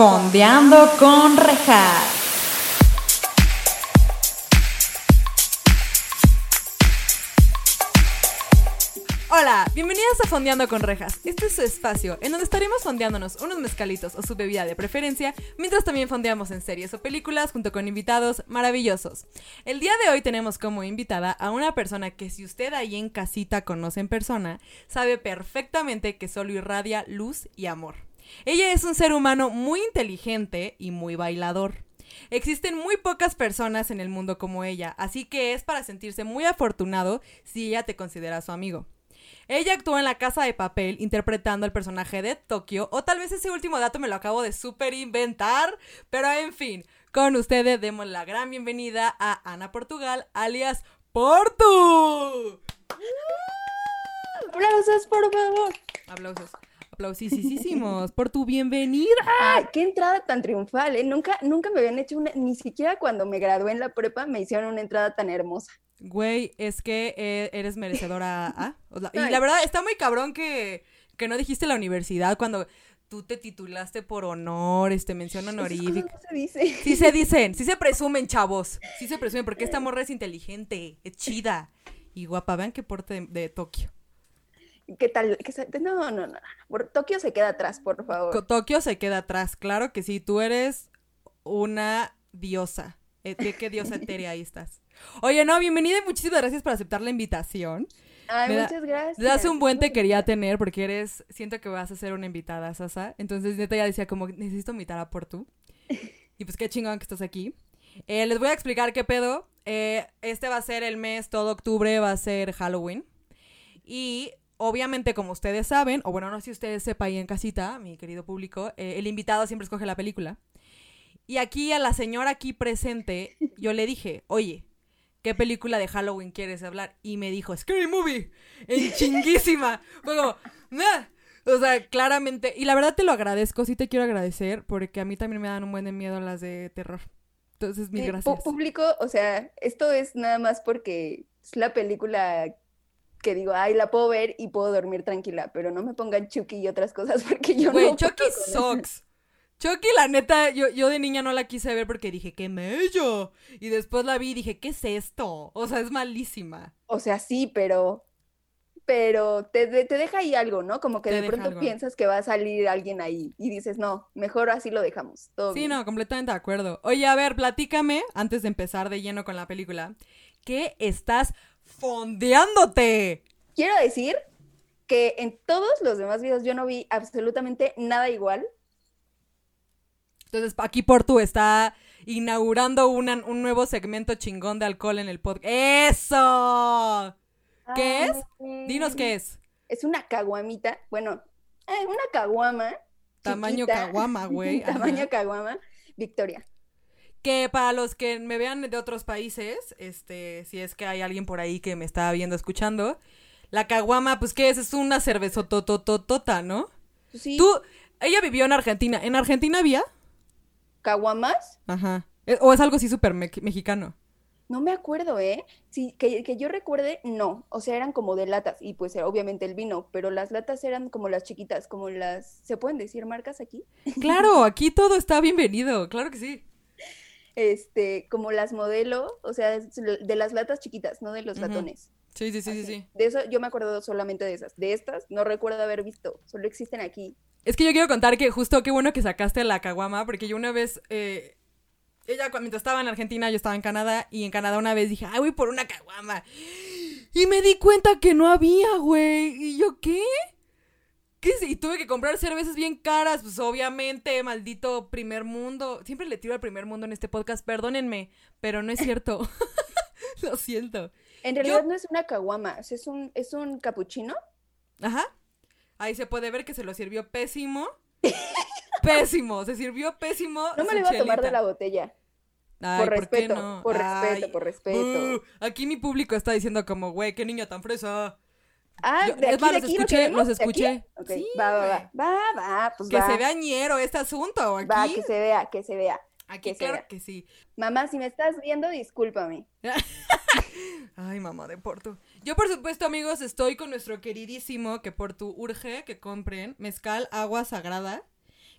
Fondeando con rejas. Hola, bienvenidos a Fondeando con Rejas. Este es su espacio en donde estaremos fondeándonos unos mezcalitos o su bebida de preferencia, mientras también fondeamos en series o películas junto con invitados maravillosos. El día de hoy tenemos como invitada a una persona que si usted ahí en casita conoce en persona, sabe perfectamente que solo irradia luz y amor. Ella es un ser humano muy inteligente y muy bailador. Existen muy pocas personas en el mundo como ella, así que es para sentirse muy afortunado si ella te considera su amigo. Ella actuó en La Casa de Papel interpretando al personaje de Tokio, o tal vez ese último dato me lo acabo de super inventar, pero en fin, con ustedes demos la gran bienvenida a Ana Portugal, alias Portu. ¡Aplausos, por favor! Aplausos. Aplausísimos por tu bienvenida. Ay, qué entrada tan triunfal, ¿eh? Nunca, nunca me habían hecho una, ni siquiera cuando me gradué en la prepa me hicieron una entrada tan hermosa. Güey, es que eh, eres merecedora y la verdad, está muy cabrón que, que no dijiste la universidad cuando tú te titulaste por honor, este, mención honorífica. No se dice. Sí se dicen, sí se presumen, chavos. Sí se presumen, porque esta morra es inteligente, es chida y guapa. Vean qué porte de Tokio. ¿Qué tal? No, no, no. Tokio se queda atrás, por favor. Tokio se queda atrás, claro que sí. Tú eres una diosa. ¿De eh, qué diosa etérea ahí estás? Oye, no, bienvenida y muchísimas gracias por aceptar la invitación. Ay, muchas gracias. hace un buen te quería tener porque eres, siento que vas a ser una invitada, Sasa. Entonces, neta ya decía como, necesito invitar a Portu. Y pues qué chingón que estás aquí. Eh, les voy a explicar qué pedo. Eh, este va a ser el mes, todo octubre va a ser Halloween. Y obviamente, como ustedes saben, o bueno, no sé si ustedes sepan ahí en casita, mi querido público, eh, el invitado siempre escoge la película. Y aquí a la señora aquí presente, yo le dije, oye, ¿qué película de Halloween quieres hablar? Y me dijo, Scary Movie, en chinguísima. Fue como, O sea, claramente, y la verdad te lo agradezco, sí te quiero agradecer, porque a mí también me dan un buen de miedo las de terror. Entonces, mil gracias. Público, o sea, esto es nada más porque es la película que digo, ay, la puedo ver y puedo dormir tranquila, pero no me pongan Chucky y otras cosas porque yo no. Chucky sucks. Chucky, la neta, yo, yo de niña no la quise ver porque dije, qué mello. Y después la vi y dije, ¿qué es esto? O sea, es malísima. O sea, sí, pero. Pero te, te deja ahí algo, ¿no? Como que de pronto piensas que va a salir alguien ahí y dices, no, mejor así lo dejamos. Todo sí, no, completamente de acuerdo. Oye, a ver, platícame, antes de empezar de lleno con la película, ¿qué estás fondeándote. Quiero decir que en todos los demás videos yo no vi absolutamente nada igual. Entonces, aquí Portu está inaugurando un nuevo segmento chingón de alcohol en el podcast. ¡Eso! ¿Qué es? Dinos qué es. Es una caguamita. Bueno, eh, una caguama. Tamaño caguama, güey. Tamaño caguama. Victoria. Que para los que me vean de otros países, este, si es que hay alguien por ahí que me está viendo, escuchando, la caguama, pues, ¿qué es? Es una cervezotototota, ¿no? Sí. Tú, ella vivió en Argentina. ¿En Argentina había? ¿Caguamas? Ajá. Eh, ¿O es algo así súper mexicano? No me acuerdo, ¿eh? Sí, que, que, yo recuerde, no. O sea, eran como de latas. Y pues obviamente el vino, pero las latas eran como las chiquitas, como las... ¿Se pueden decir marcas aquí? Claro, aquí todo está bienvenido, claro que sí este, como las modelo, o sea, de las latas chiquitas, no de los latones. Sí, sí, sí, sí, De eso yo me acuerdo solamente de esas. De estas no recuerdo haber visto, solo existen aquí. Es que yo quiero contar que justo qué bueno que sacaste la caguama, porque yo una vez, eh, ella mientras estaba en Argentina, yo estaba en Canadá, y en Canadá una vez dije, ay, voy por una caguama. Y me di cuenta que no había, güey. Y yo, ¿qué? ¿Qué? Y tuve que comprar cervezas bien caras, pues obviamente, maldito primer mundo. Siempre le tiro al primer mundo en este podcast, perdónenme, pero no es cierto. Lo siento. En realidad no es una caguama, es un, es un capuchino. Ajá. Ahí se puede ver que se lo sirvió pésimo. pésimo, se sirvió pésimo. No me lo iba a tomar de la botella. por, respeto, por respeto, por respeto, aquí mi público está diciendo como, güey, qué niña tan fresa. Ah, de aquí, los escuché, los escuché. Sí, va, va, va, va, va, pues Que se vea ñero este asunto aquí. Va, que se vea, que se vea. Aquí, claro que sí. Mamá, si me estás viendo, discúlpame. Ay, mamá de Porto. Yo, por supuesto, amigos, estoy con nuestro queridísimo que Porto urge que compren mezcal agua sagrada,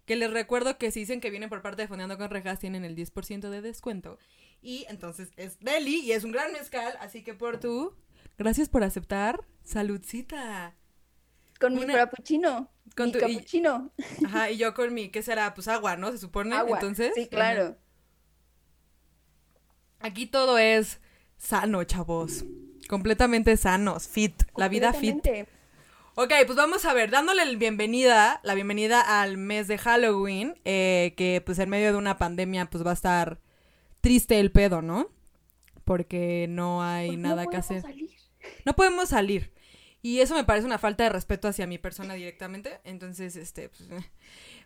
Que les recuerdo que si dicen que vienen por parte de Fondeando con Rejas, tienen el 10% de descuento. Y entonces es deli y es un gran mezcal, así que por tú, gracias por aceptar. Saludcita. Con mi frappuccino. Con mi tu- y- cappuccino. Ajá, y yo con mi, ¿qué será? Pues agua, ¿no? Se supone. Agua. Entonces. Sí, claro. Aquí todo es sano, chavos. Completamente sanos, fit. La vida fit. Ok, pues vamos a ver, dándole la bienvenida, la bienvenida al mes de Halloween, eh, que pues en medio de una pandemia pues va a estar triste el pedo, ¿no? Porque no hay Pues no nada que hacer. salir. No podemos salir. Y eso me parece una falta de respeto hacia mi persona directamente. Entonces, este, pues, eh.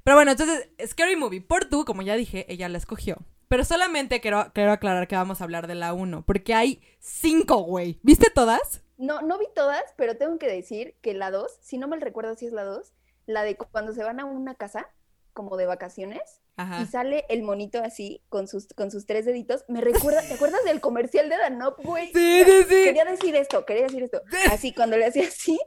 Pero bueno, entonces, Scary Movie. Por tú, como ya dije, ella la escogió. Pero solamente quiero, quiero aclarar que vamos a hablar de la 1. Porque hay cinco, güey. ¿Viste todas? No, no vi todas, pero tengo que decir que la 2, si no me recuerdo si es la 2, la de cuando se van a una casa, como de vacaciones, y Ajá. sale el monito así, con sus, con sus tres deditos, me recuerda, ¿te acuerdas del comercial de Danop, güey? Sí, sí, sí. Quería decir esto, quería decir esto. Así, cuando le hacía así,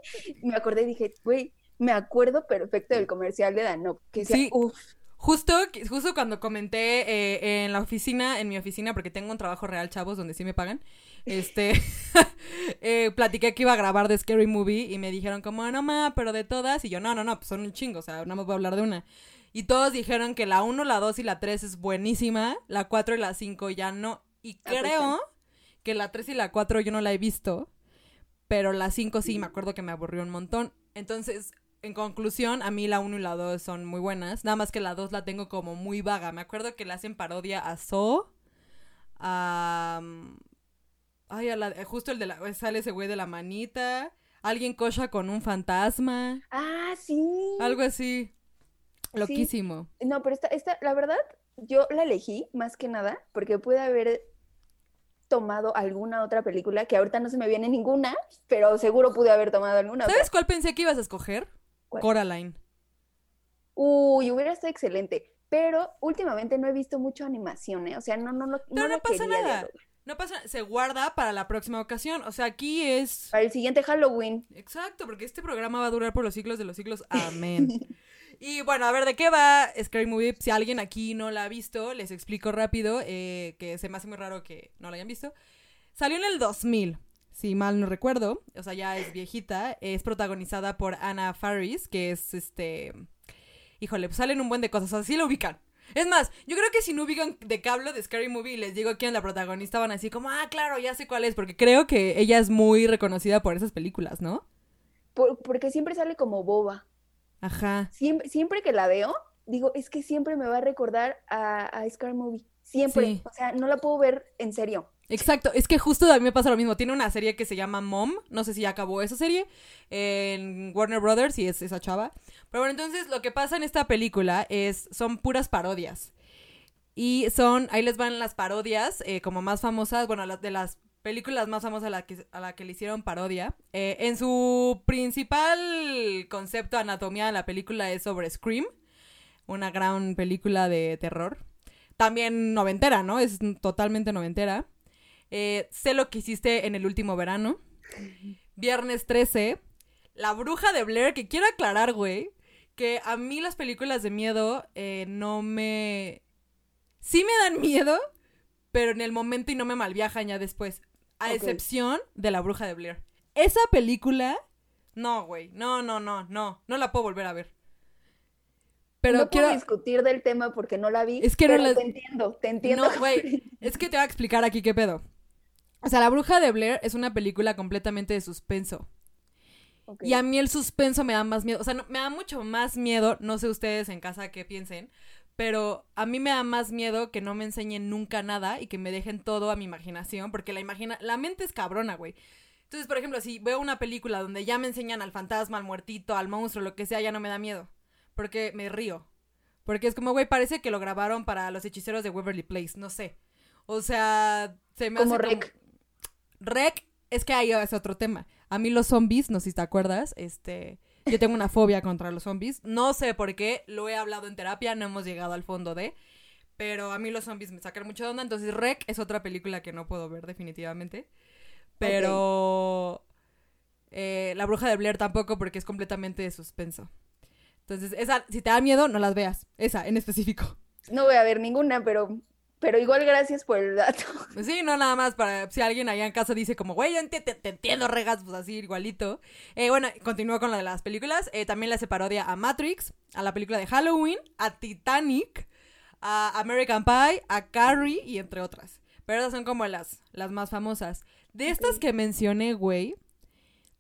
me acordé y dije, güey, me acuerdo perfecto del comercial de Danop, que decía, Sí. uff, Justo, justo cuando comenté eh, en la oficina, en mi oficina, porque tengo un trabajo real, chavos, donde sí me pagan, este, eh, platiqué que iba a grabar de Scary Movie y me dijeron como, no ma, pero de todas, y yo, no, no, no, pues son un chingo, o sea, nada más voy a hablar de una. Y todos dijeron que la 1, la 2 y la 3 es buenísima, la 4 y la 5 ya no, y Ah, pues, creo que la 3 y la 4 yo no la he visto, pero la 5 sí, me acuerdo que me aburrió un montón. Entonces, en conclusión, a mí la 1 y la 2 son muy buenas. Nada más que la 2 la tengo como muy vaga. Me acuerdo que le hacen parodia a So. A. mm, Ay, a la- eh, justo el de la. Sale ese güey de la manita. Alguien cocha con un fantasma. ah, sí. Algo así. Loquísimo. No, pero esta, esta, la verdad, yo la elegí más que nada porque pude haber tomado alguna otra película, que ahorita no se me viene ninguna, pero seguro pude haber tomado alguna otra. ¿Sabes cuál pensé que ibas a escoger? ¿Cuál? Coraline. Uy, hubiera estado excelente. Pero últimamente no he visto mucho animación, ¿eh? O sea, no, no, no, Pero no la pasa nada. No pasa, se guarda para la próxima ocasión. O sea, aquí es. Para el siguiente Halloween. Exacto, porque este programa va a durar por los siglos de los siglos. Amén. y bueno, a ver, ¿de qué va Scary Movie? Si alguien aquí no la ha visto, les explico rápido, eh, que se me hace muy raro que no la hayan visto. Salió en el 2000, si mal no recuerdo. O sea, ya es viejita. Es protagonizada por Anna Faris, que es este... Híjole, pues salen un buen de cosas. Así lo ubican. Es más, yo creo que si no ubican de hablo de Scary Movie les digo quién es la protagonista, van así como, ah, claro, ya sé cuál es, porque creo que ella es muy reconocida por esas películas, ¿no? Por- porque siempre sale como boba. Ajá. Siempre, siempre que la veo, digo, es que siempre me va a recordar a, a Scar Movie. Siempre. Sí. O sea, no la puedo ver en serio. Exacto, es que justo a mí me pasa lo mismo. Tiene una serie que se llama Mom, no sé si ya acabó esa serie, en Warner Brothers y es esa chava. Pero bueno, entonces lo que pasa en esta película es, son puras parodias. Y son, ahí les van las parodias eh, como más famosas, bueno, las de las películas más famosas a la que, le hicieron parodia. Eh, en su principal concepto, anatomía de la película es sobre Scream, una gran película de terror. También noventera, ¿no? Es totalmente noventera. Eh, sé lo que hiciste en el último verano. Viernes 13. La bruja de Blair, que quiero aclarar, güey, que a mí las películas de miedo eh, no me... Sí me dan miedo, pero en el momento y no me malviajan ya después. A excepción de la bruja de Blair. Esa película... No, güey. No, no, no, no. No la puedo volver a ver. Pero no quiero... puedo discutir del tema porque no la vi. Es que no la- te entiendo, te entiendo. No, güey, es que te voy a explicar aquí qué pedo. O sea, La Bruja de Blair es una película completamente de suspenso. Y a mí el suspenso me da más miedo. O sea, no- me da mucho más miedo, no sé ustedes en casa qué piensen, pero a mí me da más miedo que no me enseñen nunca nada y que me dejen todo a mi imaginación, porque la, imagina la mente es cabrona, güey. Entonces, por ejemplo, si veo una película donde ya me enseñan al fantasma, al muertito, al monstruo, lo que sea, ya no me da miedo. Porque me río. Porque es como, güey, parece que lo grabaron para los hechiceros de Waverly Place, no sé. O sea, se me Como hace Rec. Rec, es que ahí es otro tema. A mí los zombies, no sé si te acuerdas, este, yo tengo una fobia contra los zombies. No sé por qué, lo he hablado en terapia, no hemos llegado al fondo de, pero a mí los zombies me sacan mucho de onda, entonces Rec es otra película que no puedo ver definitivamente. Pero eh, La Bruja de Blair tampoco porque es completamente de suspenso. Entonces, esa, si te da miedo, no las veas. Esa, en específico. No voy a ver ninguna, pero, pero igual gracias por el dato. Sí, no nada más para si alguien allá en casa dice como, güey, yo te, te entiendo, regas, pues así, igualito. Eh, bueno, continúo con lo de las películas. Eh, también le hace parodia a Matrix, a la película de Halloween, a Titanic, a American Pie, a Carrie y entre otras. Pero esas son como las, las más famosas. De estas que mencioné, güey,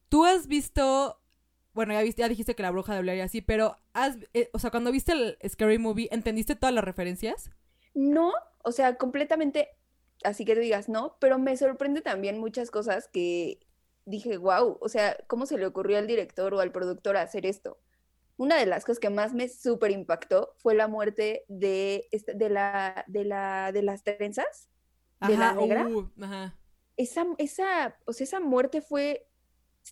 tú has visto... Bueno, ya, viste, ya dijiste que la bruja de Blair y así, pero has, eh, o sea, cuando viste el Scary Movie, ¿entendiste todas las referencias? No, o sea, completamente, así que tú digas, no, pero me sorprende también muchas cosas que dije, wow, o sea, ¿cómo se le ocurrió al director o al productor hacer esto? Una de las cosas que más me súper impactó fue la muerte de, esta- de, la, de, la, de las trenzas, de la negra. uh, ajá. Esa, esa, o sea, esa muerte fue,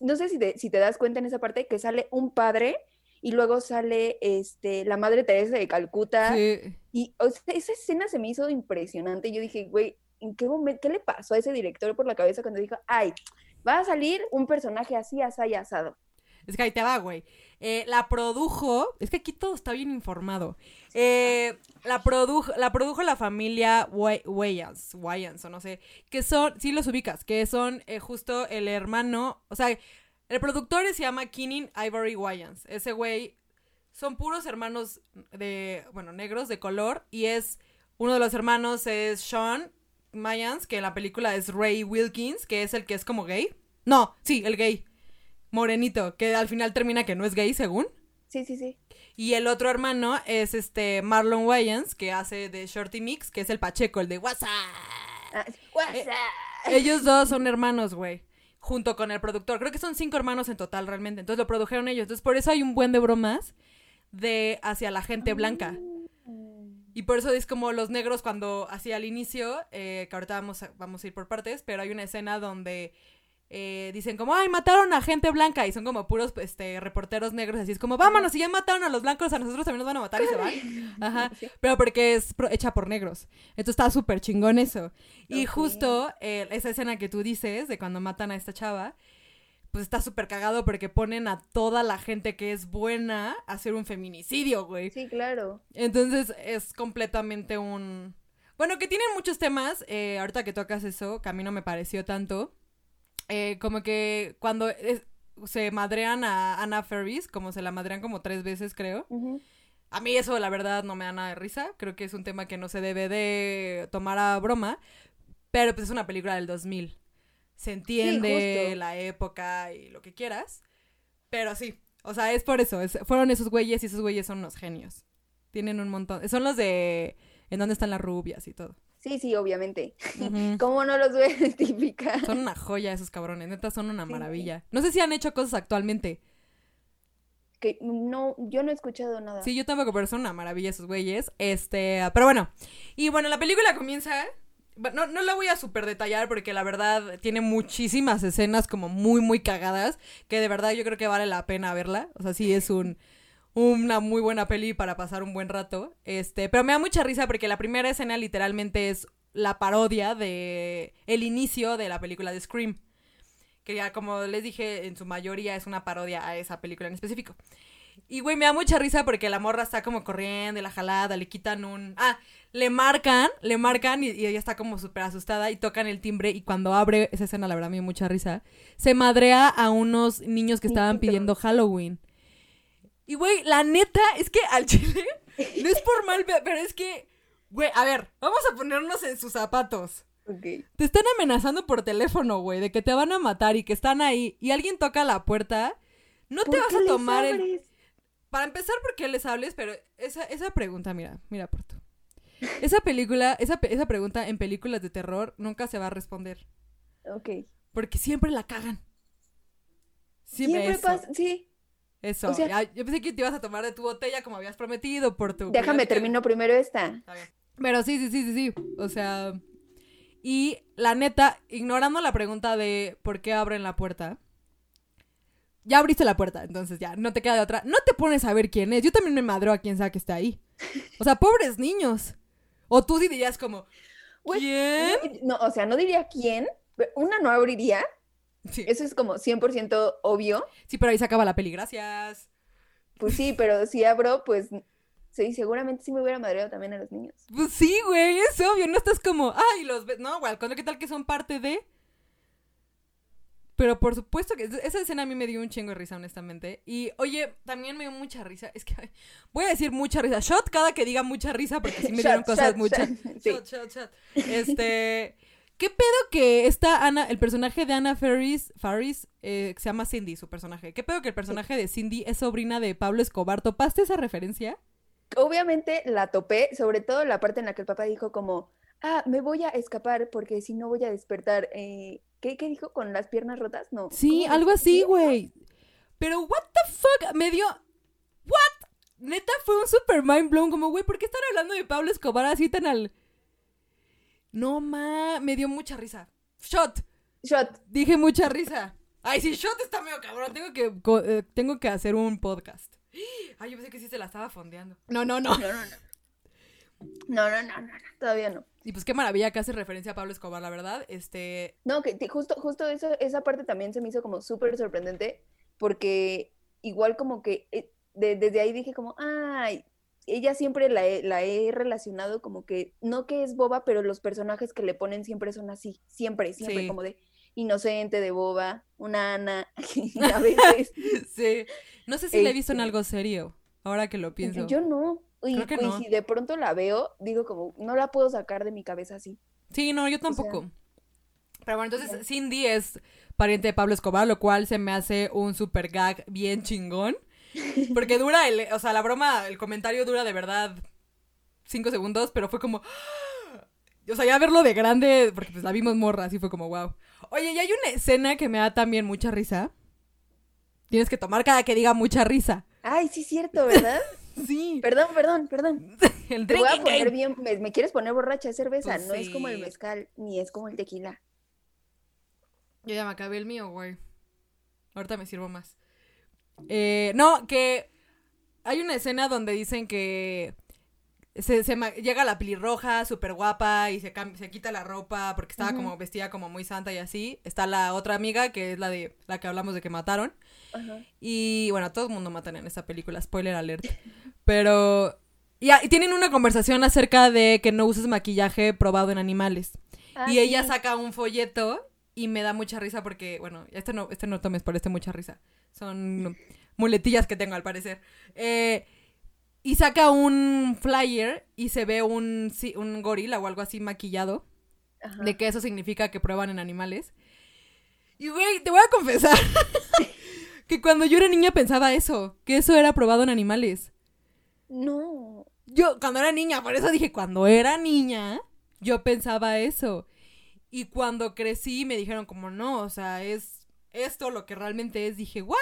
no sé si te, si te das cuenta en esa parte, que sale un padre y luego sale este, la Madre Teresa de Calcuta. Sí. Y o sea, esa escena se me hizo impresionante. Yo dije, güey, ¿en qué momento, qué le pasó a ese director por la cabeza cuando dijo, ay, va a salir un personaje así, así, asado? Es que ahí te va, güey. Eh, la produjo. Es que aquí todo está bien informado. Eh, la, produjo, la produjo la familia Wa- Wayans. Wayans, o no sé. Que son. Sí, los ubicas. Que son eh, justo el hermano. O sea, el productor se llama Keenan Ivory Wayans. Ese güey. Son puros hermanos de. Bueno, negros de color. Y es. Uno de los hermanos es Sean Mayans, que en la película es Ray Wilkins, que es el que es como gay. No, sí, el gay. Morenito, que al final termina que no es gay, según. Sí, sí, sí. Y el otro hermano es este Marlon Wayans, que hace de Shorty Mix, que es el Pacheco, el de WhatsApp. Ah, WhatsApp. Ellos dos son hermanos, güey. Junto con el productor. Creo que son cinco hermanos en total, realmente. Entonces lo produjeron ellos. Entonces por eso hay un buen de bromas de hacia la gente blanca. Y por eso es como los negros cuando hacía al inicio, eh, que ahorita vamos a, vamos a ir por partes, pero hay una escena donde eh, dicen como, ay, mataron a gente blanca y son como puros este, reporteros negros, así es como, vámonos, si ya mataron a los blancos, a nosotros también nos van a matar y se van. Ajá, pero porque es hecha por negros. Entonces está súper chingón eso. Y justo eh, esa escena que tú dices de cuando matan a esta chava, pues está súper cagado porque ponen a toda la gente que es buena a hacer un feminicidio, güey. Sí, claro. Entonces es completamente un... Bueno, que tienen muchos temas, eh, ahorita que tocas eso, que a mí no me pareció tanto, eh, como que cuando es- se madrean a Anna Ferris, como se la madrean como tres veces, creo. A mí eso, la verdad, no me da nada de risa. Creo que es un tema que no se debe de tomar a broma. Pero pues es una película del 2000. Se entiende justo. la época y lo que quieras. Pero sí, o sea, es por eso. es- fueron esos güeyes y esos güeyes son unos genios. Tienen un montón. Son los de... ¿En dónde están las rubias y todo? Sí, sí, obviamente. ¿Cómo no los voy a identificar? Son una joya esos cabrones. Neta, son una Sí. maravilla. No sé si han hecho cosas actualmente. Que no, yo no he escuchado nada. Sí, yo tampoco, pero son una maravilla esos güeyes. Este, pero bueno. Y bueno, la película comienza. No, no la voy a super detallar porque la verdad tiene muchísimas escenas como muy, muy cagadas. Que de verdad yo creo que vale la pena verla. O sea, sí es un, una muy buena peli para pasar un buen rato. Este, pero me da mucha risa porque la primera escena literalmente es la parodia de el inicio de la película de Scream. Que ya, como les dije, en su mayoría es una parodia a esa película en específico. Y, güey, me da mucha risa porque la morra está como corriendo la jalada, le quitan un... Ah, le marcan, le marcan y, y ella está como súper asustada y tocan el timbre y cuando abre esa escena, la verdad me dio mucha risa, se madrea a unos niños que estaban pidiendo Halloween. Y, güey, la neta es que al chile, no es por mal, pe- pero es que, güey, a ver, vamos a ponernos en sus zapatos. Ok. Te están amenazando por teléfono, güey, de que te van a matar y que están ahí y alguien toca la puerta. No te ¿Por vas a les tomar el... Para empezar, ¿por qué les hables? Pero esa, esa pregunta, mira, mira, Porto. Esa película, esa, esa pregunta en películas de terror nunca se va a responder. Ok. Porque siempre la cagan. Siempre, Siempre pasa, sí. Eso. o sea- Ya, yo pensé que te ibas a tomar de tu botella como habías prometido por tu... Déjame termino primero esta. Está. Pero sí, sí, sí, sí, sí. O sea. Y la neta, ignorando la pregunta de por qué abren la puerta. Ya abriste la puerta, entonces ya, no te queda de otra. No te pones a ver quién es. Yo también me madreo a quien sea que esté ahí. O sea, pobres niños. O tú sí dirías como, ¿quién? No, o sea, no diría quién. Una no abriría. Sí. Eso es como 100% obvio. sí, pero ahí se acaba la peli, gracias. Pues sí, pero si abro, pues sí, seguramente sí me hubiera madreado también a los niños. Pues sí, güey, es obvio, no estás como, ay, los ves, no, güey, ¿qué tal que son parte de? Pero por supuesto que esa escena a mí me dio un chingo de risa, honestamente. Y oye, también me dio mucha risa. Es que voy a decir mucha risa. Shot cada que diga mucha risa, porque sí me dieron cosas muchas. Shot, shot, shot. Este. ¿Qué pedo que esta Ana, el personaje de Ana Ferris, Faris, eh, se llama Cindy, su personaje? ¿Qué pedo que el personaje de Cindy es sobrina de Pablo Escobar? ¿Topaste esa referencia? Obviamente la topé, sobre todo la parte en la que el papá dijo como, ah, me voy a escapar porque si no voy a despertar. Eh, ¿qué, ¿Qué dijo? ¿Con las piernas rotas? No. Sí, algo así, güey. Pero, what the fuck? Me dio... ¿What? Neta fue un super mind blown, como, güey, ¿por qué están hablando de Pablo Escobar así tan al... No, ma, me dio mucha risa. Shot. Shot. Dije mucha risa. Ay, sí, shot está medio cabrón. Tengo que, eh, tengo que hacer un podcast. Ay, yo pensé que sí se la estaba fondeando. No, no, no. No, no, no. No, no, no, no, todavía no. Y pues qué maravilla que hace referencia a Pablo Escobar, la verdad. Este. No, que justo, justo eso, esa parte también se me hizo como súper sorprendente. Porque igual como que eh, desde ahí dije como, ay, ella siempre la he, relacionado como que, no que es boba, pero los personajes que le ponen siempre son así, siempre, siempre, como de inocente, de boba, una Ana, a veces. sí, no sé si la he visto en este algo serio, ahora que lo pienso. Yo no, y, si de pronto la veo, digo como, no la puedo sacar de mi cabeza así. Sí, no, yo tampoco. pero bueno, entonces Cindy es pariente de Pablo Escobar, lo cual se me hace un super gag bien chingón. Porque dura, el, o sea, la broma, el comentario dura de verdad cinco segundos, pero fue como... O sea, ya verlo de grande, porque pues la vimos morra, así fue como wow. Oye, y hay una escena que me da también mucha risa. Tienes que tomar cada que diga mucha risa. Ay, sí, cierto, ¿verdad? sí. Perdón, perdón, perdón. el Te voy a poner bien, me, quieres poner borracha de cerveza, pues no es como el mezcal, ni es como el tequila. Yo ya me acabé el mío, güey. Ahorita me sirvo más. Eh, no, que hay una escena donde dicen que se, llega la pelirroja súper guapa y se, se quita la ropa porque estaba como vestida como muy santa y así. Está la otra amiga que es la de la que hablamos de que mataron. Y bueno, todo el mundo matan en esa película, spoiler alert. Pero y, y, tienen una conversación acerca de que no uses maquillaje probado en animales. Ah, y ella saca un folleto y me da mucha risa porque, bueno, este no, este no tomes por este mucha risa. Son muletillas que tengo al parecer. Eh, y saca un flyer y se ve un, un gorila o algo así maquillado. De que eso significa que prueban en animales. Y güey, te voy a confesar que cuando yo era niña pensaba eso, que eso era probado en animales. No. Yo, cuando era niña, por eso dije, cuando era niña, yo pensaba eso. Y cuando crecí me dijeron como no, o sea, es esto lo que realmente es. Dije, ¿what?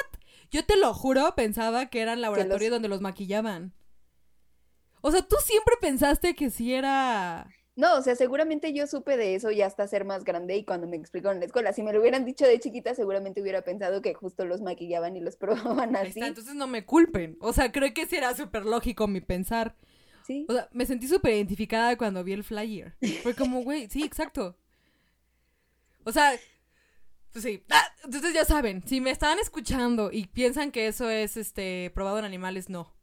Yo te lo juro, pensaba que eran laboratorios donde los maquillaban. O sea, tú siempre pensaste que sí era... No, o sea, seguramente yo supe de eso ya hasta ser más grande y cuando me explicaron en la escuela. Si me lo hubieran dicho de chiquita, seguramente hubiera pensado que justo los maquillaban y los probaban así. entonces no me culpen. O sea, creo que sí era súper lógico mi pensar. Sí. O sea, me sentí súper identificada cuando vi el flyer. Fue como, güey, sí, exacto. O sea, pues sí. Ah, entonces ya saben, si me están escuchando y piensan que eso es este probado en animales, no.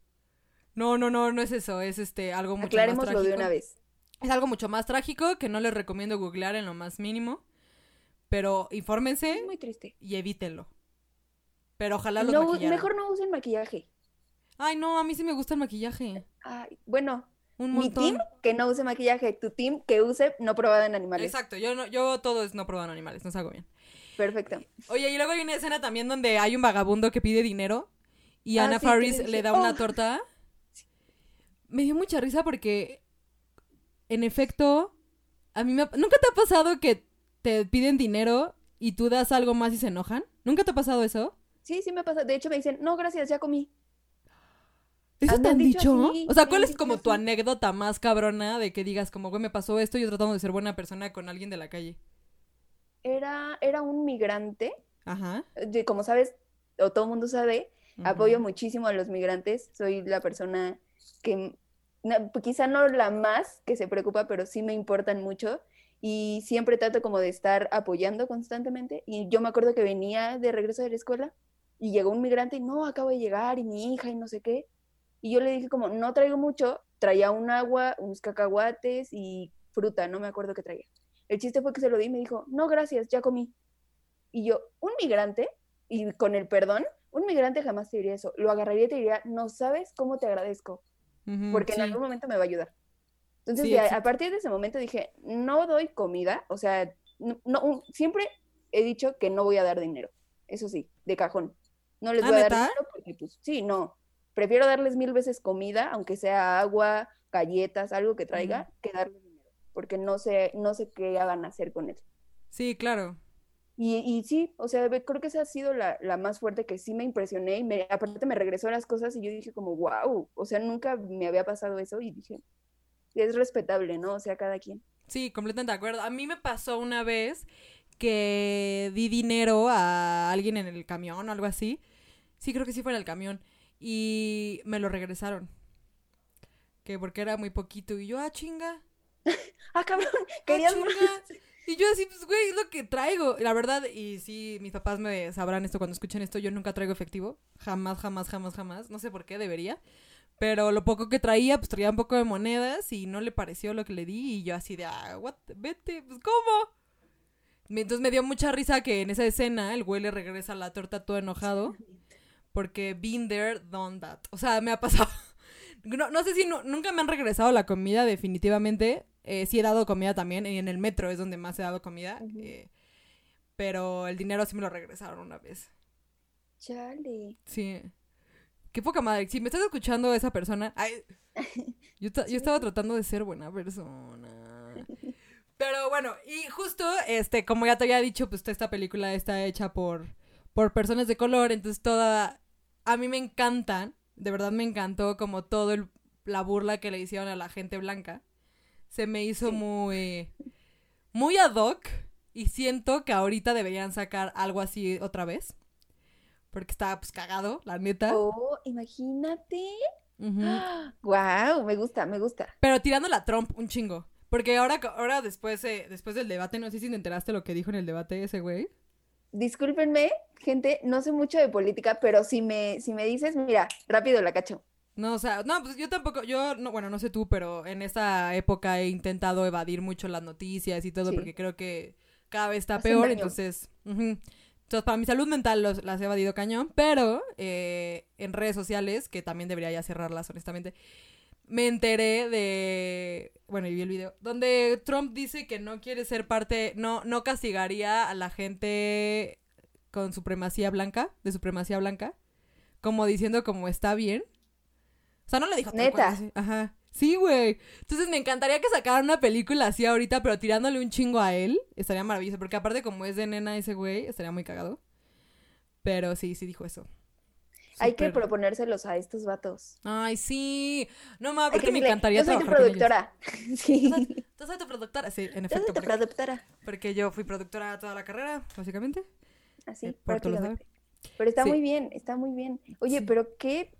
No, no, no, no es eso, es este algo mucho más trágico. de una vez. Es algo mucho más trágico que no les recomiendo googlear en lo más mínimo. Pero infórmense. Es muy triste. Y evítenlo. Pero ojalá los no, Mejor no usen maquillaje. Ay, no, a mí sí me gusta el maquillaje. Ay, bueno, mi team que no use maquillaje, tu team que use no probado en animales. Exacto, yo no, yo todo es no probado en animales, no hago bien. Perfecto. Oye, y luego hay una escena también donde hay un vagabundo que pide dinero y ah, Ana Faris le da una oh. torta. Me dio mucha risa porque, en efecto, a mí me... ¿Nunca te ha pasado que te piden dinero y tú das algo más y se enojan? ¿Nunca te ha pasado eso? Sí, sí me ha pasado. De hecho, me dicen, no, gracias, ya comí. ¿Eso te han dicho? o sea, ¿cuál es como tu anécdota más cabrona de que digas como, güey, me pasó esto y yo tratando de ser buena persona con alguien de la calle? Era, era un migrante. Ajá. Como sabes, o todo el mundo sabe, apoyo muchísimo a los migrantes. Soy la persona que, quizá no la más que se preocupa, pero sí me importan mucho. Y siempre trato como de estar apoyando constantemente. Y yo me acuerdo que venía de regreso de la escuela Y llegó un migrante y no, acabo de llegar y mi hija y no sé qué. Y yo le dije como, no traigo mucho, traía un agua, unos cacahuates y fruta, no me acuerdo qué traía. El chiste fue que se lo di y me dijo, no, gracias, ya comí. Y yo, un migrante, y con el perdón, un migrante jamás te diría eso. Lo agarraría y te diría, no sabes cómo te agradezco, porque sí. en algún momento me va a ayudar. Entonces, Sí, a- partir de ese momento dije, no doy comida, o sea, no, siempre he dicho que no voy a dar dinero, eso sí, de cajón. No les ¿Ah, voy a dar dinero porque, pues, sí, no. Prefiero darles mil veces comida, aunque sea agua, galletas, algo que traiga, que darles dinero, porque no sé, no sé qué hagan hacer con él. Sí, claro. Y, y sí, o sea, creo que esa ha sido la, la más fuerte que sí me impresioné y me, aparte me regresó las cosas y yo dije como, wow, o sea, nunca me había pasado eso y dije, es respetable, ¿no? O sea, cada quien. Sí, completamente de acuerdo. A mí me pasó una vez que di dinero a alguien en el camión o algo así. Sí, creo que sí fue en el camión. Y me lo regresaron. Que porque era muy poquito. Y yo, ah, chinga. Ah, cabrón, ah, querías chinga. Y yo así, pues, güey, es lo que traigo. La verdad, y sí, mis papás me sabrán esto cuando escuchen esto, yo nunca traigo efectivo. Jamás, jamás, jamás, jamás. No sé por qué, debería. Pero lo poco que traía, pues traía un poco de monedas y no le pareció lo que le di. Y yo así de, ah, what, vete, pues, ¿cómo? Entonces me dio mucha risa que en esa escena el güey le regresa la torta todo enojado. Porque been there, done that. O sea, me ha pasado. No, no sé si nu- nunca me han regresado la comida, definitivamente. Eh, sí he dado comida también. Y en el metro es donde más he dado comida. Eh, pero el dinero sí me lo regresaron una vez. Chale. Sí. Qué poca madre. Si me estás escuchando esa persona. ay, yo, yo estaba tratando de ser buena persona. Pero bueno, y justo, este, como ya te había dicho, pues esta película está hecha por, por personas de color. Entonces toda. A mí me encantan. De verdad me encantó como todo el, la burla que le hicieron a la gente blanca. Se me hizo Sí. muy. Muy ad hoc. Y siento que ahorita deberían sacar algo así otra vez. Porque está pues cagado, la neta. Oh, imagínate. Ujú. Wow, me gusta, me gusta. Pero tirando a Trump un chingo. Porque ahora, ahora después, eh, después del debate, no sé si te enteraste lo que dijo en el debate ese güey. Discúlpenme, gente, no sé mucho de política, pero si me, si me dices, mira, rápido la cacho. No, o sea, no, pues yo tampoco, yo, no, bueno, no sé tú, pero en esa época he intentado evadir mucho las noticias y todo Sí. porque creo que cada vez está peor, entonces, ujú. entonces para mi salud mental los, las he evadido cañón, pero eh, en redes sociales, que también debería ya cerrarlas honestamente, me enteré de, bueno, y vi el video, donde Trump dice que no quiere ser parte, no, no castigaría a la gente con supremacía blanca, de supremacía blanca, como diciendo como está bien. O sea, no le dijo cual Neta. Ajá. Sí, güey. Entonces me encantaría que sacaran una película así ahorita, pero tirándole un chingo a él. Estaría maravilloso, porque aparte como es de nena ese güey, estaría muy cagado. Pero sí, sí dijo eso. Hay que proponérselos a estos vatos. Ay, sí. No, ma, Hay que aparte me encantaría Yo soy tu productora. Sí. Tú soy tu productora. Sí, en Yo soy efecto. tu Porque, productora. porque yo fui productora toda la carrera, básicamente. Así, Eh, lo sabe. prácticamente. Pero está Sí. muy bien, está muy bien. Oye, Sí. pero qué.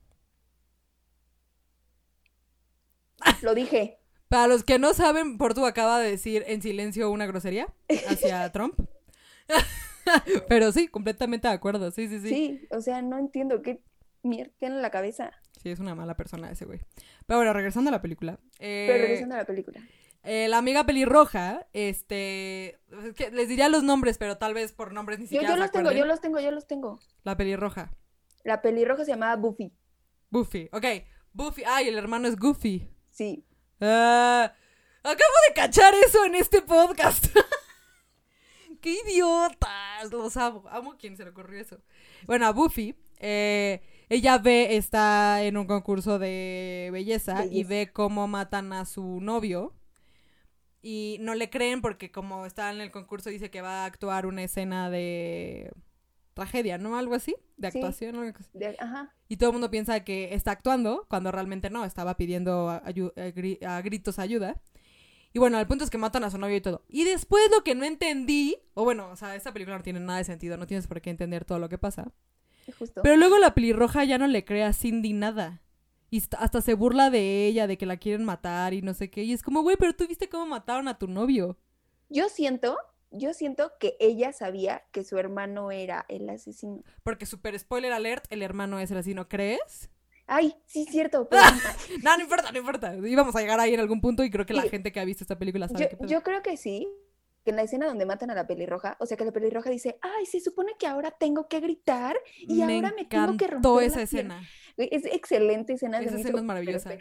Lo dije. Para los que no saben, Portu acaba de decir en silencio una grosería hacia Trump. Pero sí, completamente de acuerdo. Sí, sí, sí. Sí, o sea, no entiendo qué mierda tiene en la cabeza. Sí, es una mala persona ese güey. Pero bueno, regresando a la película. eh, Pero regresando a la película. eh, la amiga pelirroja, este... es que les diría los nombres, pero tal vez por nombres ni Yo, siquiera yo se los tengo, yo los tengo, yo los tengo. La pelirroja. La pelirroja se llamaba Buffy. Buffy. Ok, Buffy. Ay, el hermano es Goofy. Sí. Ah, acabo de cachar eso en este podcast. ¡Qué idiotas! Los amo. Amo a quien se le ocurrió eso. Bueno, a Buffy, eh, ella ve, está en un concurso de belleza, y ve cómo matan a su novio. Y no le creen porque como está en el concurso dice que va a actuar una escena de tragedia, ¿no? Algo así, de Sí. actuación. algo así. De- ajá. Y todo el mundo piensa que está actuando, cuando realmente no, estaba pidiendo a, a gritos ayuda. Y bueno, el punto es que matan a su novio y todo. Y después lo que no entendí, o bueno, o sea, esta película no tiene nada de sentido, no tienes por qué entender todo lo que pasa. Justo. Pero luego la pelirroja ya no le cree a Cindy nada. Y hasta- se burla de ella, de que la quieren matar y no sé qué. Y es como, güey, pero tú viste cómo mataron a tu novio. Yo siento yo siento que ella sabía que su hermano era el asesino. Porque super spoiler alert, el hermano es el asesino, ¿crees? Ay, sí, cierto. Pero... no, no importa, no importa. Íbamos a llegar ahí en algún punto y creo que la gente que ha visto esta película sabe yo creo que sí. Que en la escena donde matan a la pelirroja, o sea que la pelirroja dice, ay, se supone que ahora tengo que gritar y me ahora me tengo que romper esa la pierna". escena. Güey, Es excelente escena. Esa escena es maravillosa.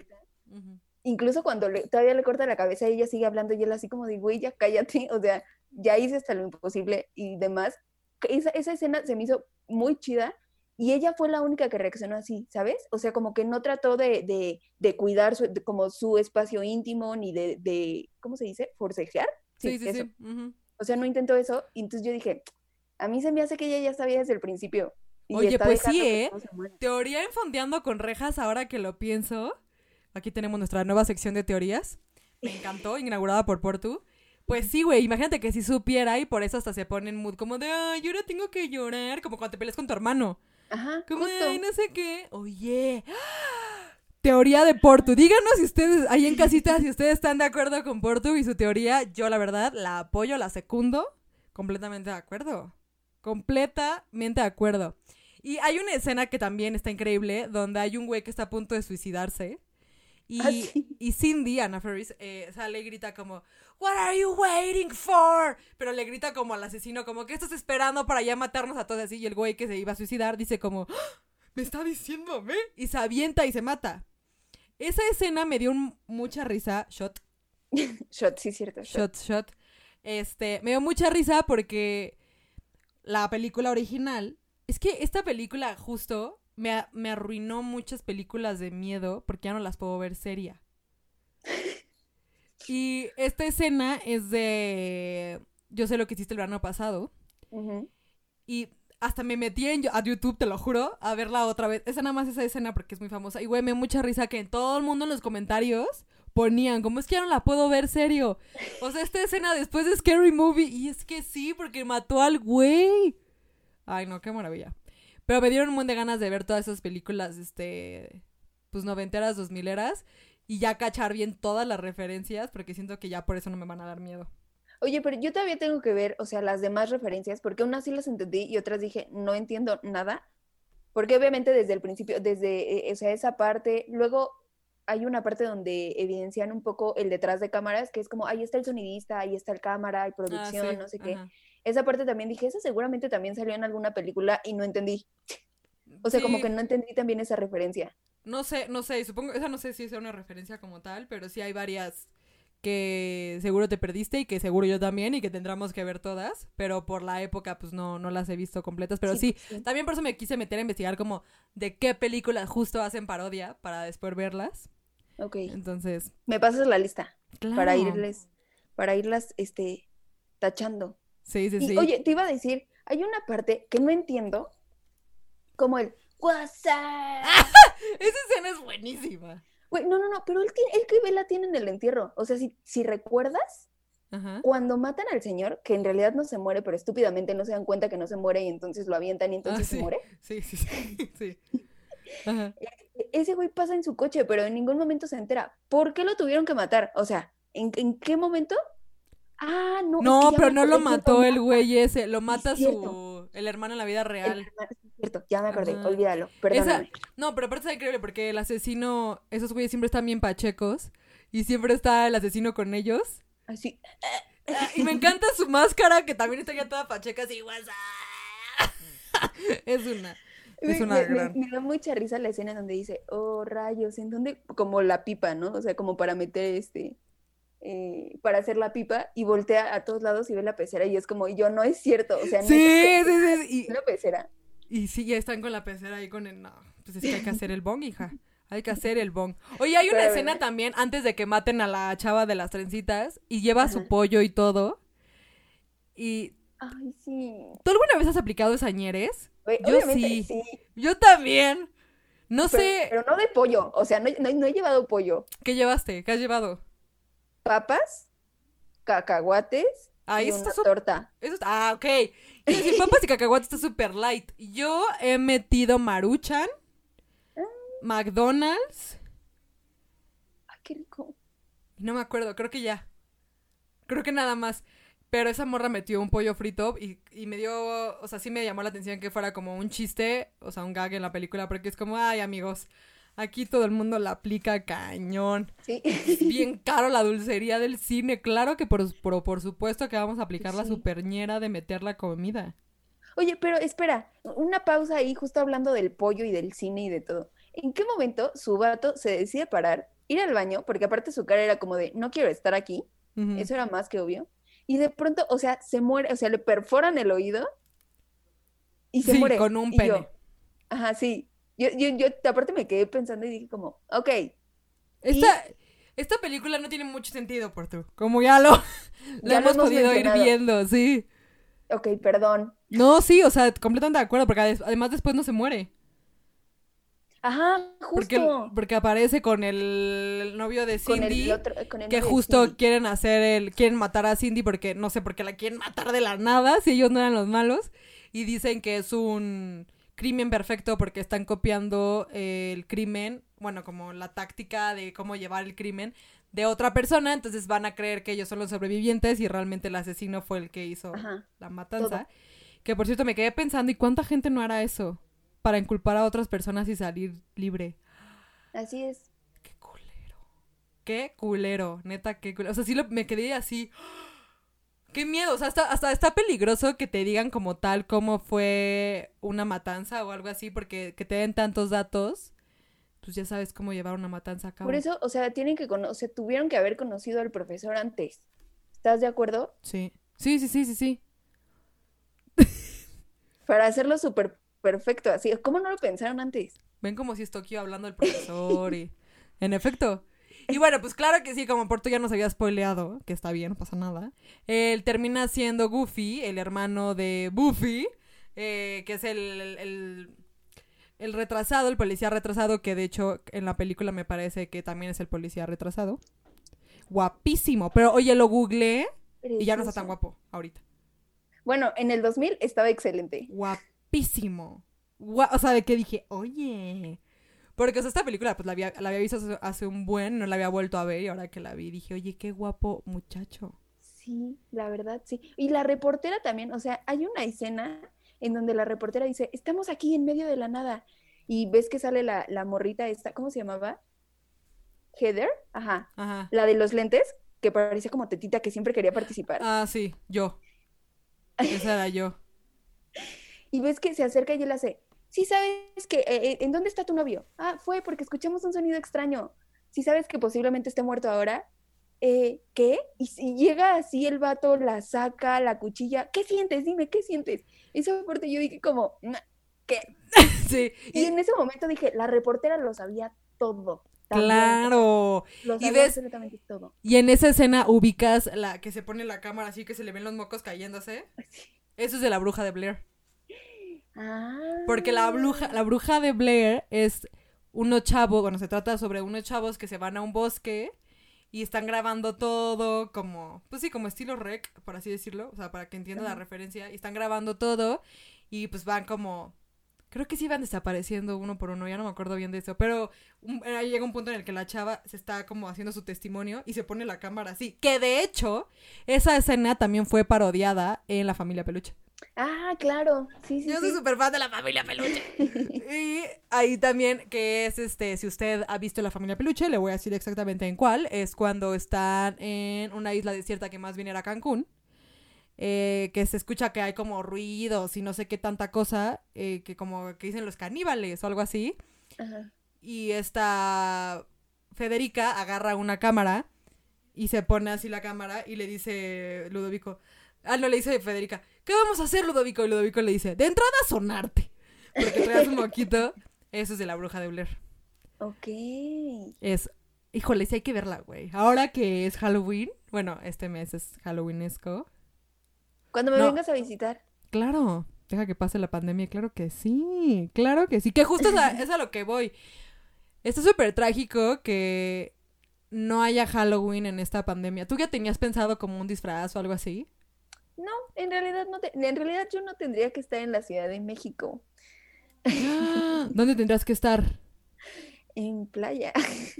Incluso cuando le- todavía le corta la cabeza y ella sigue hablando y él así como de, güey, ya cállate. O sea, ya hice hasta lo imposible y demás. Esa, esa escena se me hizo muy chida y ella fue la única que reaccionó así, ¿sabes? O sea, como que no trató de, de, de cuidar su, de- como su espacio íntimo ni de, de, ¿cómo se dice? Forcejear. Sí, sí, eso. sí. O sea, no intentó eso. Y entonces yo dije, a mí se me hace que ella ya sabía desde el principio. y Oye, pues sí, ¿eh? Teoría en Fondeando con Rejas, ahora que lo pienso. Aquí tenemos nuestra nueva sección de teorías. Me encantó, inaugurada por Portu. Pues sí, güey, imagínate que si supiera y por eso hasta se pone en mood como de, ay, yo ahora tengo que llorar, como cuando te peleas con tu hermano. Ajá, Como, de, justo. ay, no sé qué. Oye. Teoría de Portu. Díganos si ustedes, ahí en casita, si ustedes están de acuerdo con Portu y su teoría. Yo, la verdad, la apoyo, la secundo. Completamente de acuerdo. Completamente de acuerdo. Y hay una escena que también está increíble, donde hay un güey que está a punto de suicidarse. Y, Ah, sí. y Cindy, Anna Ferris, eh, sale y grita como, What are you waiting for? Pero le grita como al asesino, como, ¿qué estás esperando para ya matarnos a todos así? Y el güey que se iba a suicidar dice como, "¡Ah! me está diciendo, ¿me? Y se avienta y se mata. Esa escena me dio un- mucha risa, shot, Shot, sí, cierto. shot. shot, shot. Este, me dio mucha risa porque la película original, es que esta película justo me, me arruinó muchas películas de miedo porque ya no las puedo ver seria. Y esta escena es de Yo sé lo que hiciste el verano pasado. Ujú. Y hasta me metí en, YouTube, te lo juro, a verla otra vez. Esa nada más esa escena porque es muy famosa. Y güey, me mucha risa que todo el mundo en los comentarios ponían, como es que ya no la puedo ver serio. O sea, esta escena después de Scary Movie. Y es que sí, porque mató al güey. Ay, no, qué maravilla. Pero me dieron un montón de ganas de ver todas esas películas, este, pues noventeras, dos mileras. Y ya cachar bien todas las referencias, porque siento que ya por eso no me van a dar miedo. Oye, pero yo todavía tengo que ver, o sea, las demás referencias, porque unas sí las entendí y otras dije, no entiendo nada. Porque obviamente desde el principio, desde, eh, o sea, esa parte, luego hay una parte donde evidencian un poco el detrás de cámaras, que es como, ahí está el sonidista, ahí está el cámara, hay producción, Ah, sí, no sé qué. ajá. Esa parte también dije, esa seguramente también salió en alguna película y no entendí. O sea, como Sí. que no entendí también esa referencia. No sé, no sé, supongo, esa no sé si sea una referencia como tal, pero sí hay varias que seguro te perdiste y que seguro yo también y que tendremos que ver todas, pero por la época pues no, no las he visto completas, pero sí, también por eso me quise meter a investigar como de qué películas justo hacen parodia para después verlas. Ok. Entonces, Me pasas la lista para claro. irles, para irlas, este, tachando. Sí, sí, Y sí. oye, te iba a decir, hay una parte que no entiendo, como el WhatsApp. Esa escena es buenísima. Güey, no, no, no, pero él, tiene, él que ve la tiene en el entierro. O sea, si, si recuerdas, Ajá. cuando matan al señor, que en realidad no se muere, pero estúpidamente no se dan cuenta que no se muere y entonces lo avientan y entonces Ah, sí. se muere. Sí, sí, sí. sí. Ajá. e- Ese güey pasa en su coche, pero en ningún momento se entera. ¿Por qué lo tuvieron que matar? O sea, ¿en, en qué momento? Ah, no. es No, que pero no lo mató el güey ese, lo mata su el hermano en la vida real. Cierto, ya me acordé, Ajá. olvídalo, perdóname. No, pero aparte está increíble porque el asesino, esos güeyes siempre están bien pachecos y siempre está el asesino con ellos. Así, Ah, Y me encanta su máscara que también está ya toda pacheca así. Es una. Es Me- una me, me- gran. me da mucha risa la escena donde dice, oh rayos, en donde, como la pipa, ¿no? O sea, como para meter este, eh, para hacer la pipa y voltea a todos lados y ve la pecera y es como, yo no es cierto, o sea, no Sí, es sí, sí. una pecera. Y, sí, ya están con la pecera ahí con el. No, pues es que hay que hacer el bong, hija. Hay que hacer el bong. Oye, hay una Pero, escena también antes de que maten a la chava de las trencitas y lleva su pollo y todo. Y. Ay, sí. ¿Tú alguna vez has aplicado esa ñeres? Güey, Yo sí. sí. Yo también. No Pero, sé. pero no de pollo, o sea, no, no- no he llevado pollo. ¿Qué llevaste? ¿Qué has llevado? Papas, cacahuates Ay, y eso una está torta. Eso está- Ah, ok. Decir, papas y cacahuates está súper light. Yo he metido Maruchan, Ah. McDonald's. Ay, qué rico. y No me acuerdo, creo que ya. Creo que nada más. Pero esa morra metió un pollo frito y, y me dio, o sea, sí me llamó la atención que fuera como un chiste, o sea, un gag en la película, porque es como, ay, amigos, aquí todo el mundo la aplica cañón. Sí. Es bien caro la dulcería del cine, claro que por, por, por supuesto que vamos a aplicar la superñera de meter la comida. Oye, pero espera, una pausa ahí, justo hablando del pollo y del cine y de todo. ¿En qué momento su vato se decide parar, ir al baño, porque aparte su cara era como de, no quiero estar aquí, eso era más que obvio, y de pronto, o sea, se muere, o sea, le perforan el oído y se Sí, muere. con un yo, pene. ajá, sí. Yo, yo, yo aparte me quedé pensando y dije como, ok, Esta, esta película no tiene mucho sentido, por tú. Como ya lo, Ya hemos hemos podido ir viendo, sí. ok, perdón. No, sí, o sea, completamente de acuerdo, porque además después no se muere. Ajá, Porque, justo. porque aparece con el novio de con Cindy, el otro, con el que justo quieren hacer el, quieren matar a Cindy porque no sé por qué la quieren matar de la nada, si ellos no eran los malos, y dicen que es un crimen perfecto porque están copiando eh, el crimen, bueno, como la táctica de cómo llevar el crimen de otra persona, entonces van a creer que ellos son los sobrevivientes y realmente el asesino fue el que hizo Ajá. la matanza. Que por cierto me quedé pensando, ¿y cuánta gente no hará eso? Para inculpar a otras personas y salir libre. Así es. Qué culero. Qué culero, neta, qué culero. O sea, sí lo- me quedé así. Qué miedo, o sea, hasta, hasta está peligroso que te digan como tal cómo fue una matanza o algo así, porque que te den tantos datos, pues ya sabes cómo llevar una matanza a cabo. Por eso, o sea, tienen que cono- o sea, tuvieron que haber conocido al profesor antes. ¿Estás de acuerdo? Sí. Sí, sí, sí, sí, sí. Para hacerlo súper perfecto, así. ¿Cómo no lo pensaron antes? Ven como si estoy aquí hablando del profesor y... En efecto. Y bueno, pues claro que sí, como Porto ya nos había spoileado, que está bien, no pasa nada. Él termina siendo Goofy, el hermano de Buffy, eh, que es el, el, retrasado, el policía retrasado, que de hecho en la película me parece que también es el policía retrasado. Guapísimo, pero oye, lo googleé y ya no está tan guapo ahorita. Bueno, en el 2000 estaba excelente. Guapísimo. Gua- o sea, de que dije, oye. Porque o sea, esta película pues la había, la había visto hace, hace un buen, no la había vuelto a ver y ahora que la vi dije, oye, qué guapo muchacho. Sí, la verdad, sí. Y la reportera también, o sea, hay una escena en donde la reportera dice, estamos aquí en medio de la nada. Y ves que sale la, la morrita esta, ¿cómo se llamaba? Heather, ajá. Ajá. La de los lentes, que parecía como tetita que siempre quería participar. Ah, sí, yo. Esa era yo. Y ves que se acerca y él hace, sí sabes que, eh, eh, ¿en dónde está tu novio? Ah, fue porque escuchamos un sonido extraño. Sí sabes que posiblemente esté muerto ahora. Eh, ¿qué? Y, si llega así el vato, la saca, la cuchilla. ¿Qué sientes? Dime, ¿qué sientes? Esa parte yo dije como, "Nah, ¿qué? Sí. Y en ese momento dije, la reportera lo sabía todo. también, Claro. Lo Y sabía ves- absolutamente todo. Y en esa escena ubicas la que se pone la cámara así que se le ven los mocos cayéndose. Eso es de la bruja de Blair. Ah. Porque la bruja, la bruja de Blair es unos chavos, bueno, se trata sobre unos chavos que se van a un bosque y están grabando todo como, pues sí, como estilo rec, por así decirlo, o sea, para que entiendan la referencia, y están grabando todo y pues van como, creo que sí van desapareciendo uno por uno, ya no me acuerdo bien de eso, pero un- ahí llega un punto en el que la chava se está como haciendo su testimonio y se pone la cámara así, que de hecho, esa escena también fue parodiada en La Familia Peluche. Ah, claro. Sí, sí, Yo soy sí. súper fan de la familia Peluche. y ahí también, que es este, si usted ha visto la familia Peluche, le voy a decir exactamente en cuál. Es cuando están en una isla desierta que más bien era Cancún. eh, que se escucha que hay como ruidos y no sé qué tanta cosa, eh, que como que dicen los caníbales o algo así. Ajá. Y esta Federica agarra una cámara y se pone así la cámara y le dice Ludovico, ah, no, le dice Federica, ¿qué vamos a hacer Ludovico? Y Ludovico le dice, de entrada sonarte, porque trae su moquito. Eso es de la bruja de Blair. Ok. Es, híjole, sí hay que verla, güey. Ahora que es Halloween, bueno, este mes es Halloweenesco. Cuando me No. vengas a visitar. Claro, deja que pase la pandemia, claro que sí, claro que sí, que justo es a, es a lo que voy. Está súper trágico que no haya Halloween en esta pandemia. ¿Tú ya tenías pensado como un disfraz o algo así? No, en realidad no te- en realidad yo no tendría que estar en la Ciudad de México, ¿Dónde tendrás que estar? en playa.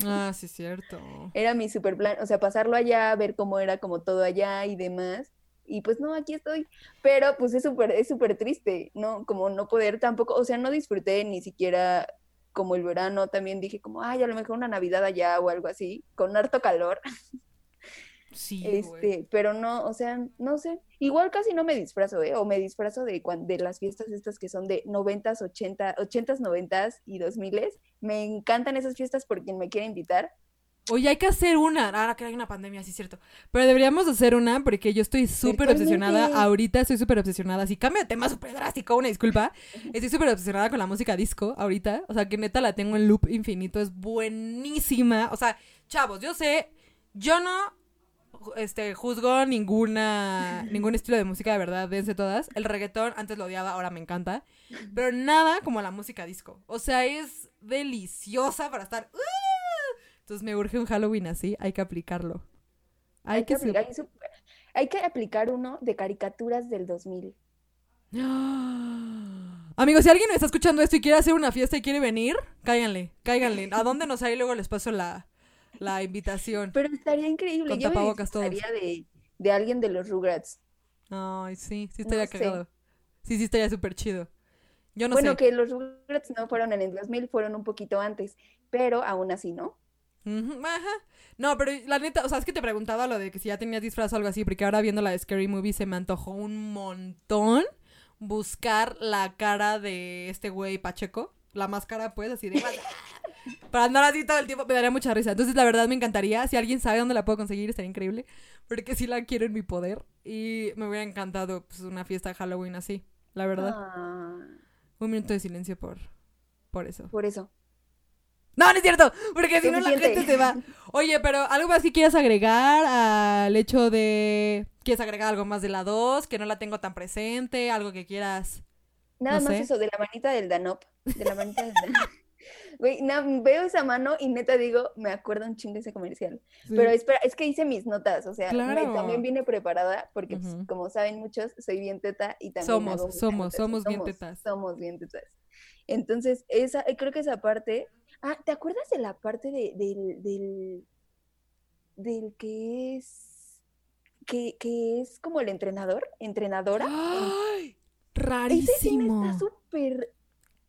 Ah, sí, cierto. Era mi super plan, o sea, pasarlo allá, ver cómo era como todo allá y demás. Y pues no, aquí estoy. Pero pues es súper, es súper triste, ¿no? Como no poder tampoco, o sea, no disfruté ni siquiera como el verano, también dije como, ay, a lo mejor una Navidad allá o algo así, con harto calor. Sí, Este, güey. pero no, o sea, no sé. Igual casi no me disfrazo, ¿eh? O me disfrazo de, de las fiestas estas que son de noventas, ochenta, ochentas, noventas y dos miles. Me encantan esas fiestas por quien me quiera invitar. Oye, hay que hacer una. Ahora que hay una pandemia, sí es cierto. Pero deberíamos hacer una porque yo estoy súper obsesionada. Ahorita estoy súper obsesionada. Si cambio de tema súper drástico, una disculpa. Estoy súper obsesionada con la música disco ahorita. O sea, que neta la tengo en loop infinito. Es buenísima. O sea, chavos, yo sé, yo no este, juzgo ninguna, ningún estilo de música, de verdad, dense todas. El reggaetón antes lo odiaba, ahora me encanta. Pero nada como la música disco. O sea, es deliciosa para estar... ¡uh! Entonces me urge un Halloween así, hay que aplicarlo. Hay, que, aplicar, hay su- hay que aplicar uno de caricaturas del 2000. Amigos, si alguien está escuchando esto y quiere hacer una fiesta y quiere venir, cáiganle, cáiganle. ¿A dónde nos hay? Luego les paso la, la invitación. Pero estaría increíble. Con Yo me tapabocas todos. disfrazaría de, de alguien de los Rugrats. Ay, sí, sí No estaría sé. cagado. Sí, sí estaría súper chido. Yo no bueno, sé. que los Rugrats no fueron en el 2000, fueron un poquito antes, pero aún así, ¿no? Ajá. No, pero la neta, o sea, es que te preguntaba lo de que si ya tenías disfraz o algo así, porque ahora viendo la de Scary Movie se me antojó un montón buscar la cara de este güey Pacheco. La máscara, pues, así de... Para andar así todo el tiempo, me daría mucha risa. Entonces, la verdad, me encantaría. Si alguien sabe dónde la puedo conseguir, estaría increíble. Porque sí la quiero en mi poder. Y me hubiera encantado, pues, una fiesta de Halloween así. La verdad. Ah, Un minuto de silencio por, por eso. por eso. No, no es cierto, porque si no la gente se va. Oye, pero algo más que quieras agregar al hecho de... ¿Quieres agregar algo más de la 2? Que no la tengo tan presente, algo que quieras... Nada No más sé. eso, de la manita del Danop. De la manita del Danop. Güey, veo esa mano y neta digo, me acuerdo un chingo ese comercial. Sí. Pero espera, es que hice mis notas, o sea, me- Claro. también vine preparada, porque pues, como saben muchos, soy bien teta y también Somos, hago somos, somos bien tetas. Somos bien tetas. Entonces, esa, eh, creo que esa parte. Ah, ¿te acuerdas de la parte de, del, del, del que es. Que, que es como el entrenador, entrenadora? ¡Ay! Rarísimo. está súper.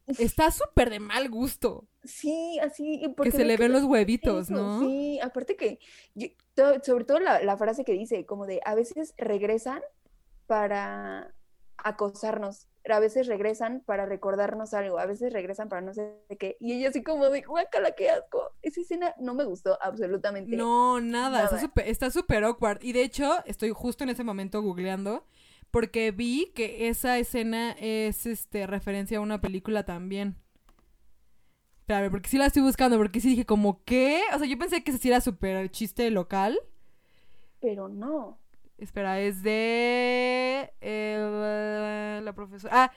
Está súper de mal gusto. Sí, así. Que porque se ve le que ven lo los huevitos, Eso, ¿no? Sí, aparte que, yo- sobre todo la, la frase que dice, como de, a veces regresan para acosarnos, a veces regresan para recordarnos algo, a veces regresan para no sé qué, y ella así como de, guácala, qué asco. Esa escena no me gustó absolutamente. No, nada, está Nada. está súper awkward. Y de hecho, estoy justo en ese momento googleando porque vi que esa escena es este referencia a una película también. Espérame, porque sí la estoy buscando, porque sí dije como, ¿qué? O sea, yo pensé que ese sí era súper chiste local. Pero no. Espera, es de... eh, la profesora... Ah,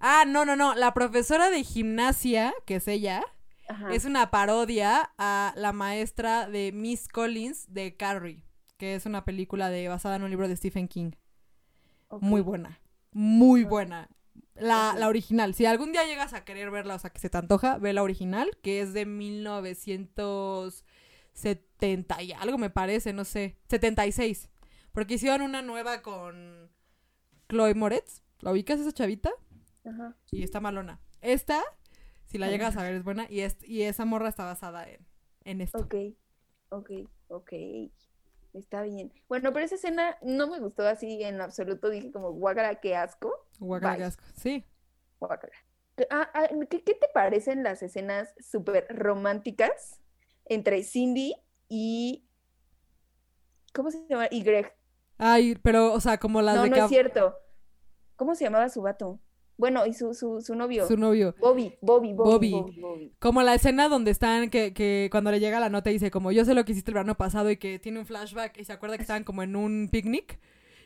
ah, no, no, no. La profesora de gimnasia, que es ella, Ajá. es una parodia a la maestra de Miss Collins de Carrie, que es una película de, basada en un libro de Stephen King. Muy buena. Muy buena. La, la original. Si algún día llegas a querer verla, o sea, que se te antoja, ve la original, que es de 1970 y algo, me parece, no sé. 76. Porque hicieron una nueva con Chloe Moretz. ¿La ubicas esa chavita? Ajá. Y está malona. Esta, si la llegas a ver, es buena. Y, es, y esa morra está basada en, en esto. Ok, ok, ok. Está bien. Bueno, pero esa escena no me gustó así en absoluto. Dije como, guácala, qué asco. Guácala, Bye. qué asco. Sí. Guácala. Ah, ah, ¿qué, qué te parecen las escenas súper románticas entre Cindy y... ¿Cómo se llama? Y Greg. Ay, pero, o sea, como las No, de no que es cierto. ¿Cómo se llamaba su vato? Bueno, y su, su, su novio. su novio. Bobby, Bobby, Bobby, Bobby. Bobby. Como la escena donde están, que, que cuando le llega la nota dice como yo sé lo que hiciste el verano pasado y que tiene un flashback y se acuerda que estaban como en un picnic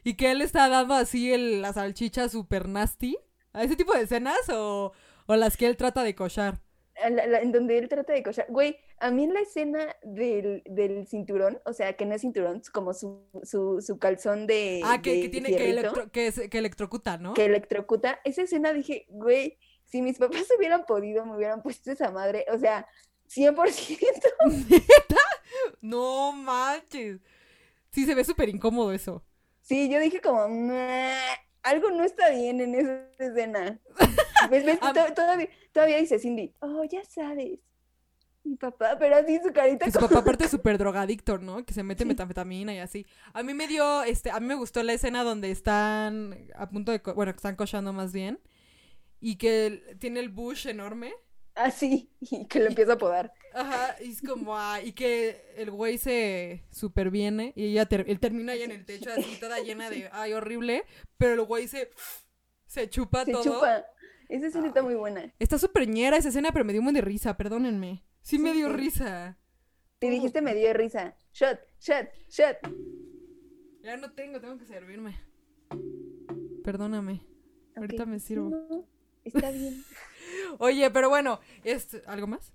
y que él está dando así el, la salchicha super nasty. ¿A ese tipo de escenas o, o las que él trata de cochar? A la- la- en donde él trata de cochar. Güey, a mí en la escena del, del cinturón, o sea, que no es cinturón, como su, su, su calzón de, Ah, que, de que tiene que, electro, que, es- que electrocuta, ¿no? que electrocuta. Esa escena dije, güey, si mis papás hubieran podido, me hubieran puesto esa madre, o sea, 100%. No manches. Sí, se ve súper incómodo eso. Sí, yo dije como, "Meh, algo no está bien en esa escena. ¿Ves, ves? Am- To- todavía, todavía dice Cindy, oh, ya sabes. Mi papá, pero así su carita Que su como- papá aparte es súper drogadicto, ¿no? Que se mete Sí. metanfetamina y así. A mí me dio, este, a mí me gustó la escena donde están a punto de, co- bueno, que están cochando más bien. Y que tiene el bush enorme. Así, y que lo empieza a podar. Ajá, y es como, ah, y que el güey se superviene y ella ter- él termina ahí en el techo así toda llena de, ay, horrible, pero el güey se, se chupa Se todo. chupa. Esa escena está muy buena. Está súper ñera esa escena, pero me dio un buen de risa, perdónenme. Sí me dio sí. risa. Te dijiste me dio risa. Shot, shot, shot. Ya no tengo, tengo que servirme. Perdóname. Ahorita me sirvo. No, está bien. Oye, pero bueno, es ¿algo más?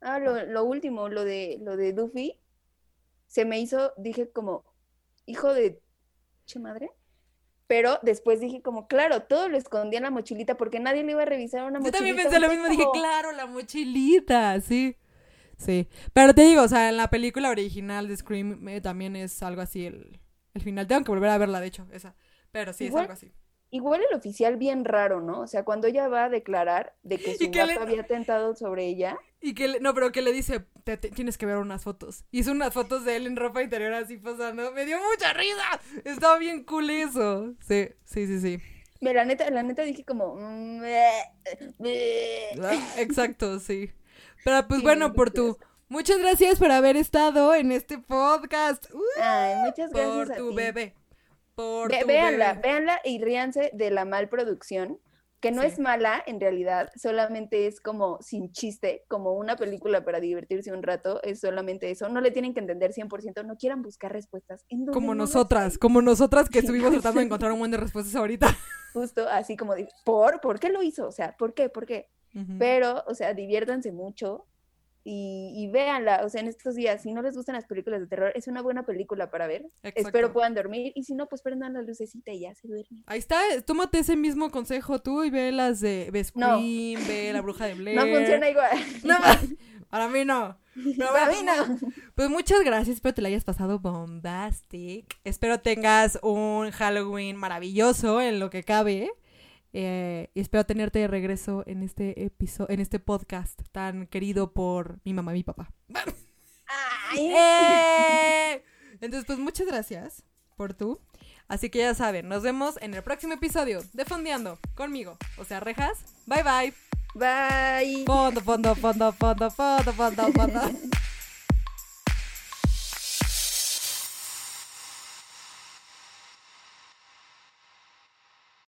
Ah, lo, lo último, lo de lo de Duffy, se me hizo, dije como, hijo de che madre. Pero después dije como, claro, todo lo escondía en la mochilita porque nadie le iba a revisar una Yo mochilita. también pensé lo mismo, dije, claro, la mochilita, sí. Sí. Pero te digo, o sea, en la película original de Scream eh, también es algo así el, el final. Tengo que volver a verla, de hecho, esa. Pero sí, es algo así. Igual el oficial bien raro, ¿no? O sea, cuando ella va a declarar de que su que le- gato había atentado sobre ella, Y que, le- no, pero que le dice, "Te- te- tienes que ver unas fotos. Hizo unas fotos de él en ropa interior así posando. Me dio mucha risa. Estaba bien cool eso. Sí, sí, sí, sí. me, la neta, la neta dije como, mm. Ah, Exacto, sí. Pero pues Sí, bueno, por tu... Muchas gracias por haber estado en este podcast. Uh, Ay, muchas gracias por a tu ti. bebé. Por Ve- véanla, véanla y ríanse de la mal producción, que no Sí. es mala en realidad, solamente es como sin chiste, como una película para divertirse un rato, es solamente eso. No le tienen que entender 100%, no quieran buscar respuestas. en Como nosotras, como nosotras que Sí. estuvimos tratando de encontrar un buen de respuestas ahorita. Justo así como, de, ¿por? ¿Por qué lo hizo? O sea, ¿por qué? ¿Por qué? Pero, o sea, diviértanse mucho y, y véanla, o sea, en estos días, si no les gustan las películas de terror, es una buena película para ver. Exacto. Espero puedan dormir y si no, pues prendan la lucecita y ya se duermen. Ahí está, tómate ese mismo consejo tú y ve las de ve No. Ve La Bruja de Blair. No funciona igual. No, para mí no. Pero Para mí no. Pues muchas gracias, espero te la hayas pasado bombastic. Espero tengas un Halloween maravilloso en lo que cabe. Eh, y espero tenerte de regreso en este episodio, en este podcast tan querido por mi mamá y mi papá. Ay. ¡Eh! Entonces, pues muchas gracias por tú. Así que ya saben, nos vemos en el próximo episodio de Fondeando conmigo. O sea, rejas. Bye bye. Bye. Fondo, fondo, fondo, fondo, fondo, fondo, fondo.